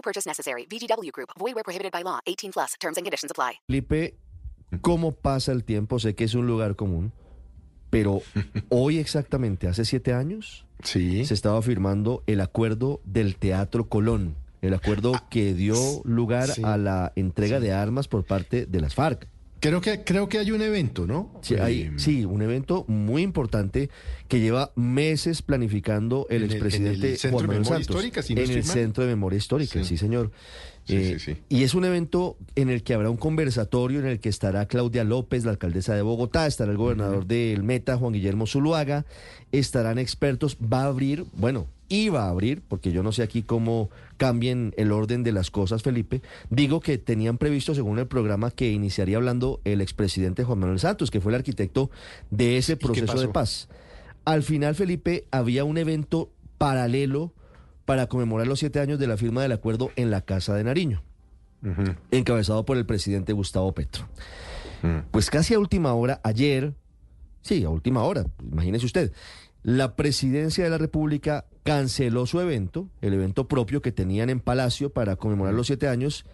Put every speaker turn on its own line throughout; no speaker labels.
No purchase necessary. VGW Group. Void where prohibited by law. 18 plus. Terms and conditions apply.
Felipe, ¿cómo pasa el tiempo? Sé que es un lugar común, pero hoy exactamente, hace siete años,
Sí.
se estaba firmando el acuerdo del Teatro Colón, el acuerdo que dio lugar
sí.
a la entrega de armas por parte de las FARC.
Creo que, creo que hay un evento, ¿no?
Sí, hay-
Eh,
sí, un evento muy importante que lleva meses planificando el
En el-
expresidente
en el Centro
Juan
de
Manuel
Memoria. Histórica, si no
en el. Centro de Memoria Histórica, sí,
Sí.
señor.
Sí,
Eh,
sí, sí.
Y es un evento en el que habrá un conversatorio en el que estará Claudia López, la alcaldesa de Bogotá, estará el gobernador del Meta, Juan Guillermo Zuluaga, estarán expertos, va a abrir, bueno, iba a abrir, porque yo no sé aquí cómo cambien el orden de las cosas, Felipe. Digo que tenían previsto, según el programa, que iniciaría hablando el expresidente Juan Manuel Santos, que fue el arquitecto de ese proceso de paz. Al final, Felipe, había un evento paralelo para conmemorar los siete años de la firma del acuerdo en la Casa de Nariño, encabezado por el presidente Gustavo Petro. Pues casi a última hora, ayer, sí, a última hora, imagínese usted, la presidencia de la República canceló su evento, el evento propio que tenían en Palacio para conmemorar los siete años,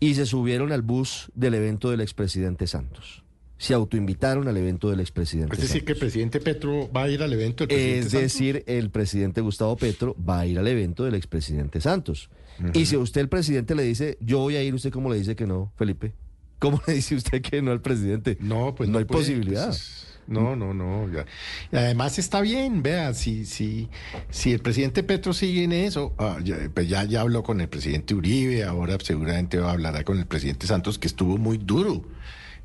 y se subieron al bus del evento del expresidente Santos. Se autoinvitaron al evento del expresidente
Es decir, que el presidente Petro va a ir al evento del presidente
Es
Santos.
decir, el presidente Gustavo Petro va a ir al evento del expresidente Santos. Y si a usted el presidente le dice, yo voy a ir, ¿usted cómo le dice que no, Felipe? ¿Cómo le dice usted que no al presidente?
No, pues
no, hay
puede,
posibilidad.
pues, no, no, no. ya. Y además está bien, vea, si, si, si el presidente Petro sigue en eso, ah, ya, pues ya, ya habló con el presidente Uribe, ahora seguramente va a hablar con el presidente Santos, que estuvo muy duro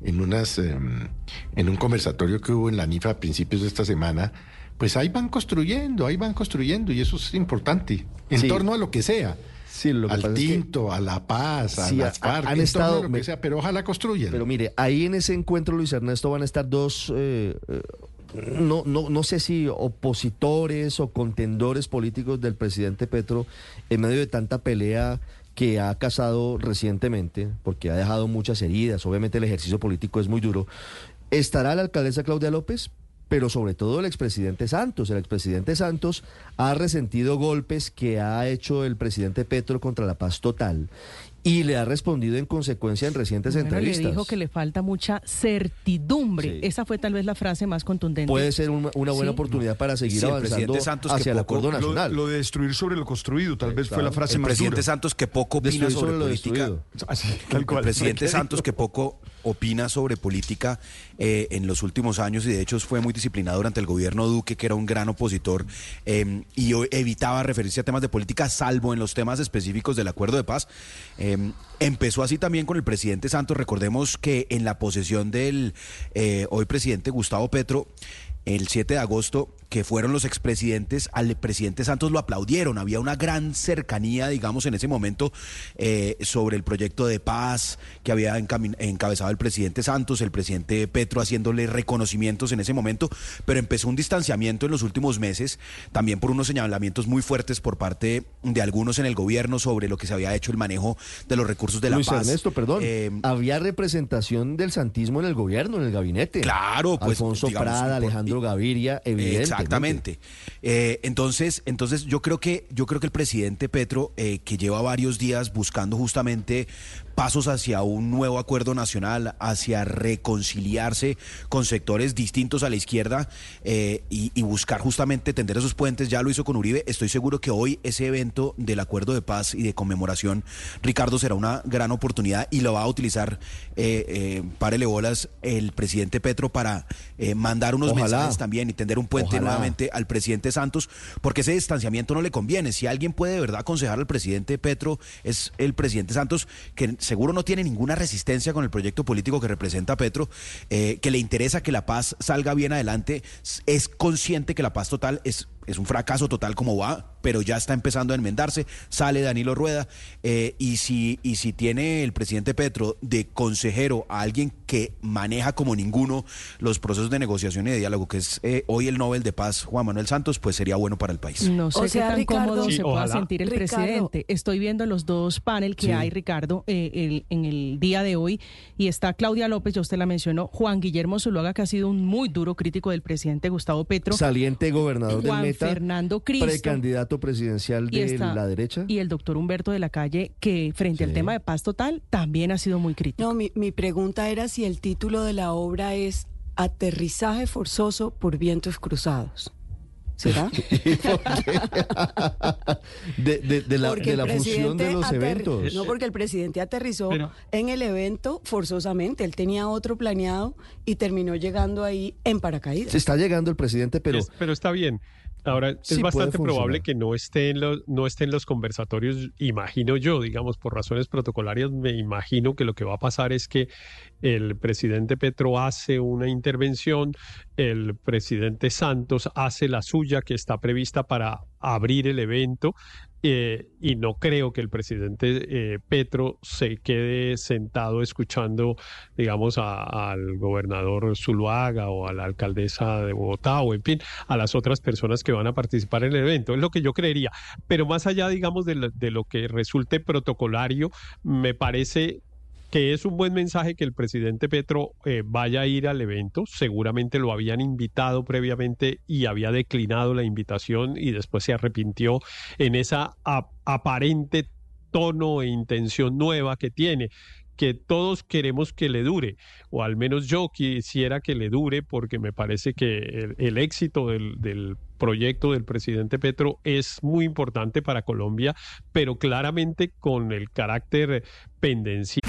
en unas em, en un conversatorio que hubo en la NIFA a principios de esta semana. Pues ahí van construyendo, ahí van construyendo, y eso es importante, en
Sí.
torno a lo que sea.
Sí, lo que
al
pasa es que-
tinto, a la paz, a
Sí,
las FARC,
han estado-
a lo que sea, pero ojalá construyan.
Pero mire, ahí en ese encuentro, Luis Ernesto, van a estar dos, eh, eh, no, no, no sé si opositores o contendores políticos del presidente Petro en medio de tanta pelea que ha casado recientemente, porque ha dejado muchas heridas, obviamente el ejercicio político es muy duro. Estará la alcaldesa Claudia López, pero sobre todo el expresidente Santos. El expresidente Santos ha resentido golpes que ha hecho el presidente Petro contra la paz total y le ha respondido en consecuencia en recientes
Bueno,
entrevistas.
le dijo que le falta mucha certidumbre.
Sí.
Esa fue tal vez la frase más contundente.
Puede ser una, una buena
Sí.
oportunidad para seguir
Sí, el
avanzando
presidente Santos que
hacia el acuerdo
lo-
nacional.
Lo de destruir sobre lo construido, tal vez fue la frase
El
más
presidente
dura.
Santos que poco opina
Destruir
sobre,
sobre lo
política.
Así, tal
El
cual.
presidente Santos que poco opina sobre política eh, en los últimos años y de hecho fue muy disciplinado durante el gobierno Duque, que era un gran opositor eh, y evitaba referirse a temas de política, salvo en los temas específicos del acuerdo de paz. Eh, empezó así también con el presidente Santos. Recordemos que en la posesión del hoy presidente Gustavo Petro, el 7 de agosto, que fueron los expresidentes, al presidente Santos lo aplaudieron. Había una gran cercanía, digamos, en ese momento eh, sobre el proyecto de paz que había encabezado el presidente Santos, el presidente Petro haciéndole reconocimientos en ese momento, pero empezó un distanciamiento en los últimos meses, también por unos señalamientos muy fuertes por parte de algunos en el gobierno sobre lo que se había hecho el manejo de los recursos de la
Luis
paz.
Ernesto, perdón.
Eh,
había representación del santismo en el gobierno, en el gabinete.
Claro, pues,
Alfonso
digamos,
Prada, Alejandro Gaviria, evidentemente.
Exactamente. Eh, entonces, entonces yo creo que yo creo que el presidente Petro, eh, que lleva varios días buscando justamente pasos hacia un nuevo acuerdo nacional, hacia reconciliarse con sectores distintos a la izquierda eh, y, y buscar justamente tender esos puentes. Ya lo hizo con Uribe. Estoy seguro que hoy ese evento del acuerdo de paz y de conmemoración, Ricardo, será una gran oportunidad y lo va a utilizar, eh, eh, párele bolas, el presidente Petro para mandar unos
Ojalá.
mensajes también y tender un puente
Ojalá.
Al presidente Santos, porque ese distanciamiento no le conviene. Si alguien puede de verdad aconsejar al presidente Petro, es el presidente Santos, que seguro no tiene ninguna resistencia con el proyecto político que representa Petro, eh, que le interesa que la paz salga bien adelante, es consciente que la paz total es es un fracaso total como va, pero ya está empezando a enmendarse, sale Danilo Rueda, eh, y, si, y si tiene el presidente Petro de consejero a alguien que maneja como ninguno los procesos de negociación y de diálogo, que es eh, hoy el Nobel de Paz Juan Manuel Santos, pues sería bueno para el país.
No sé
O sea,
qué tan
Ricardo-
cómodo
Sí,
se pueda sentir el
Ricardo.
presidente. Estoy viendo los dos panel que
Sí.
hay, Ricardo, eh, el- en el día de hoy. Y está Claudia López, ya usted la mencionó, Juan Guillermo Zuluaga, que ha sido un muy duro crítico del presidente Gustavo Petro.
Saliente gobernador del
Fernando Cristo.
precandidato presidencial de
está-
la derecha.
Y el doctor Humberto de la Calle, que frente al tema de paz total, también ha sido muy crítico.
No, mi, mi pregunta era si el título de la obra es Aterrizaje forzoso por vientos cruzados. ¿Será?
¿Y por qué? de, de- de la,
Porque
de la fusión de
presidente
los eventos.
No, porque el presidente aterrizó
Pero-
en el evento forzosamente. Él tenía otro planeado y terminó llegando ahí en paracaídas.
Se está llegando el presidente, pero
Es- pero está bien. Ahora, es bastante probable que no esté, en los, no esté en los conversatorios, imagino yo, digamos, por razones protocolarias, me imagino que lo que va a pasar es que el presidente Petro hace una intervención, el presidente Santos hace la suya que está prevista para abrir el evento eh, y no creo que el presidente eh, Petro se quede sentado escuchando, digamos, a- al gobernador Zuluaga o a la alcaldesa de Bogotá o, en fin, a las otras personas que van a participar en el evento. Es lo que yo creería. Pero más allá, digamos, de lo, de lo que resulte protocolario, me parece que es un buen mensaje que el presidente Petro eh, vaya a ir al evento. Seguramente lo habían invitado previamente y había declinado la invitación y después se arrepintió en esa ap- aparente tono e intención nueva que tiene que todos queremos que le dure, o al menos yo quisiera que le dure, porque me parece que el, éxito del, del proyecto del presidente Petro es muy importante para Colombia, pero claramente con el carácter pendenciero.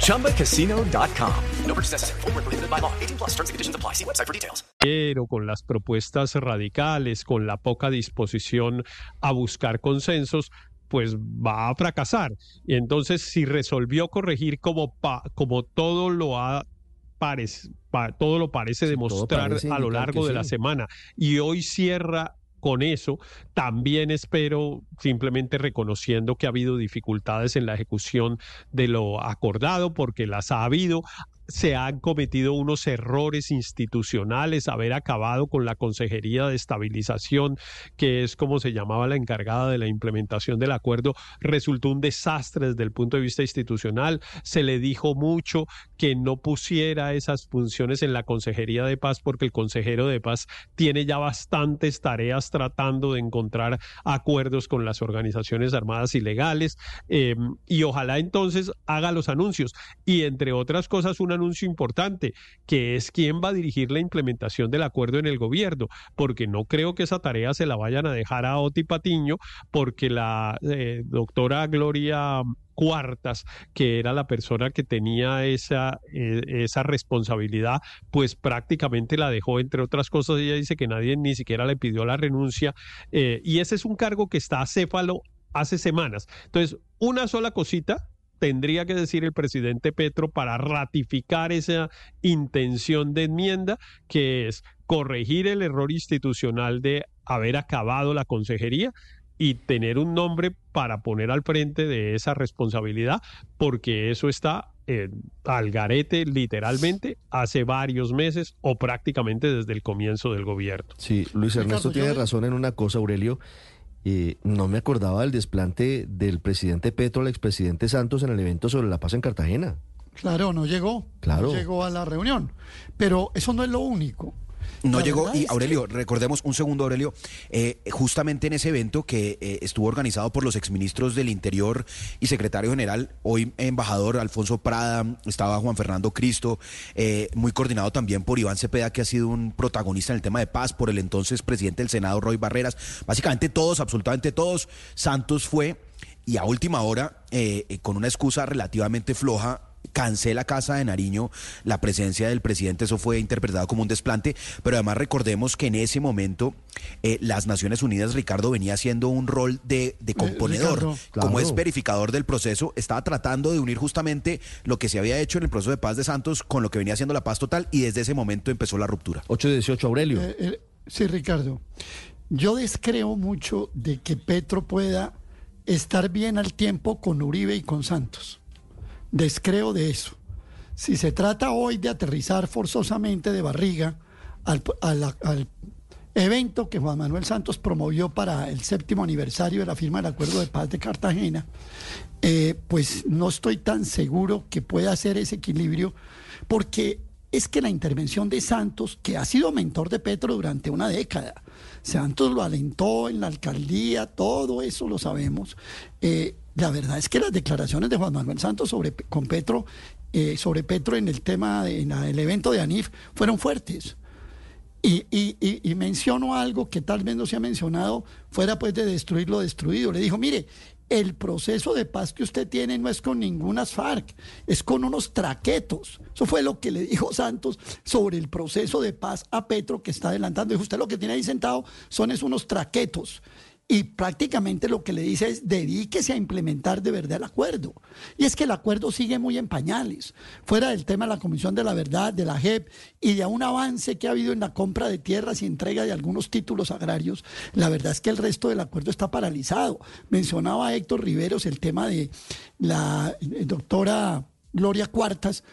ChumbaCasino.com. No purchase necessary. Void where prohibited by law. 18 plus terms and conditions apply. See website for details.
pero con las propuestas radicales, con la poca disposición a buscar consensos, pues va a fracasar. Y entonces, si resolvió corregir como, pa- como todo lo ha parec- pa- todo lo parece
Sí, todo
demostrar
parece
a lo largo de la semana y hoy cierra con eso, también espero simplemente reconociendo que ha habido dificultades en la ejecución de lo acordado, porque las ha habido, se han cometido unos errores institucionales, haber acabado con la Consejería de Estabilización, que es como se llamaba la encargada de la implementación del acuerdo, resultó un desastre desde el punto de vista institucional. Se le dijo mucho que no pusiera esas funciones en la Consejería de Paz porque el consejero de Paz tiene ya bastantes tareas tratando de encontrar acuerdos con las organizaciones armadas ilegales eh, y ojalá entonces haga los anuncios y entre otras cosas un anuncio importante que es quién va a dirigir la implementación del acuerdo en el gobierno porque no creo que esa tarea se la vayan a dejar a Oti Patiño porque la eh, doctora Gloria Cuartas, que era la persona que tenía esa, eh, esa responsabilidad, pues prácticamente la dejó, entre otras cosas, ella dice que nadie ni siquiera le pidió la renuncia, eh, y ese es un cargo que está acéfalo hace semanas. Entonces, una sola cosita tendría que decir el presidente Petro para ratificar esa intención de enmienda, que es corregir el error institucional de haber acabado la consejería y tener un nombre para poner al frente de esa responsabilidad, porque eso está eh, al garete literalmente hace varios meses o prácticamente desde el comienzo del gobierno.
Sí, Luis Ernesto
Ricardo,
tiene
yo-
razón en una cosa, Aurelio. Eh, no me acordaba del desplante del presidente Petro al expresidente Santos en el evento sobre la paz en Cartagena.
Claro, no llegó.
Claro.
No llegó a la reunión. Pero eso no es lo único.
No llegó, y
que-
Aurelio, recordemos un segundo, Aurelio, eh, justamente en ese evento que eh, estuvo organizado por los exministros del Interior y secretario general, hoy embajador Alfonso Prada, estaba Juan Fernando Cristo, eh, muy coordinado también por Iván Cepeda, que ha sido un protagonista en el tema de paz, por el entonces presidente del Senado, Roy Barreras, básicamente todos, absolutamente todos, Santos fue y a última hora, eh, eh, con una excusa relativamente floja, cancela Casa de Nariño la presencia del presidente, eso fue interpretado como un desplante, pero además recordemos que en ese momento eh, las Naciones Unidas, Ricardo, venía haciendo un rol de, de componedor,
Ricardo,
como es verificador del proceso, estaba tratando de unir justamente lo que se había hecho en el proceso de paz de Santos con lo que venía haciendo la paz total y desde ese momento empezó la ruptura.
818, Aurelio.
Eh, eh, sí, Ricardo. Yo descreo mucho de que Petro pueda estar bien al tiempo con Uribe y con Santos. Descreo de eso. Si se trata hoy de aterrizar forzosamente de barriga al, evento que Juan Manuel Santos promovió para el séptimo aniversario de la firma del Acuerdo de Paz de Cartagena, eh, pues no estoy tan seguro que pueda hacer ese equilibrio, porque es que la intervención de Santos, que ha sido mentor de Petro durante una década, Santos lo alentó en la alcaldía, todo eso lo sabemos. Eh, la verdad es que las declaraciones de Juan Manuel Santos sobre con Petro, eh, sobre Petro en el tema de- en el evento de Anif fueron fuertes. Y- y menciono algo que tal vez no se ha mencionado fuera pues de destruir lo destruido. Le dijo, mire, el proceso de paz que usted tiene no es con ninguna FARC, es con unos traquetos. Eso fue lo que le dijo Santos sobre el proceso de paz a Petro que está adelantando. Dijo, usted lo que tiene ahí sentado son es unos traquetos. Y prácticamente lo que le dice es dedíquese a implementar de verdad el acuerdo. Y es que el acuerdo sigue muy en pañales. Fuera del tema de la Comisión de la Verdad, de la JEP y de un avance que ha habido en la compra de tierras y entrega de algunos títulos agrarios, la verdad es que el resto del acuerdo está paralizado. Mencionaba Héctor Riveros el tema de la eh, doctora Gloria Cuartas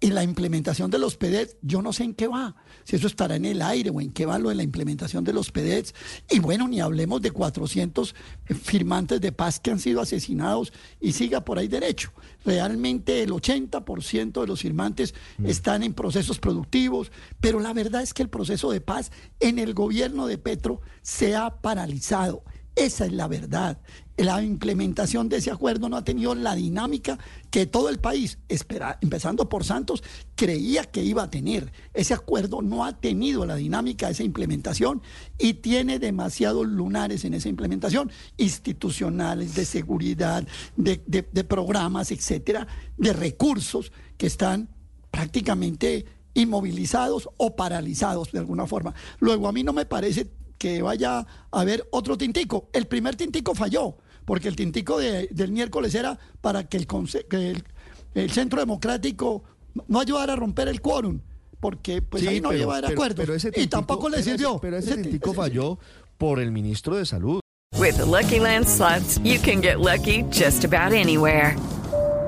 en la implementación de los PEDET, yo no sé en qué va, si eso estará en el aire o en qué va lo de la implementación de los PEDET. Y bueno, ni hablemos de 400 firmantes de paz que han sido asesinados y siga por ahí derecho. Realmente el 80% de los firmantes están en procesos productivos, pero la verdad es que el proceso de paz en el gobierno de Petro se ha paralizado. Esa es la verdad. La implementación de ese acuerdo no ha tenido la dinámica que todo el país, espera, empezando por Santos, creía que iba a tener. Ese acuerdo no ha tenido la dinámica de esa implementación y tiene demasiados lunares en esa implementación, institucionales, de seguridad, de, de- de programas, etcétera, de recursos que están prácticamente inmovilizados o paralizados de alguna forma. Luego, a mí no me parece que vaya a haber otro tintico. El primer tintico falló, porque el tintico de- del miércoles era para que el, que el, el Centro Democrático no ayudara a romper el quórum, porque pues
Sí,
ahí no iba a haber
pero-
acuerdo.
pero ese
y tampoco le
pero ese-
sirvió.
Pero ese
Ese ti-
tintico
ese-
falló por el ministro de Salud.
With the Lucky Land slots, you can get lucky just about anywhere.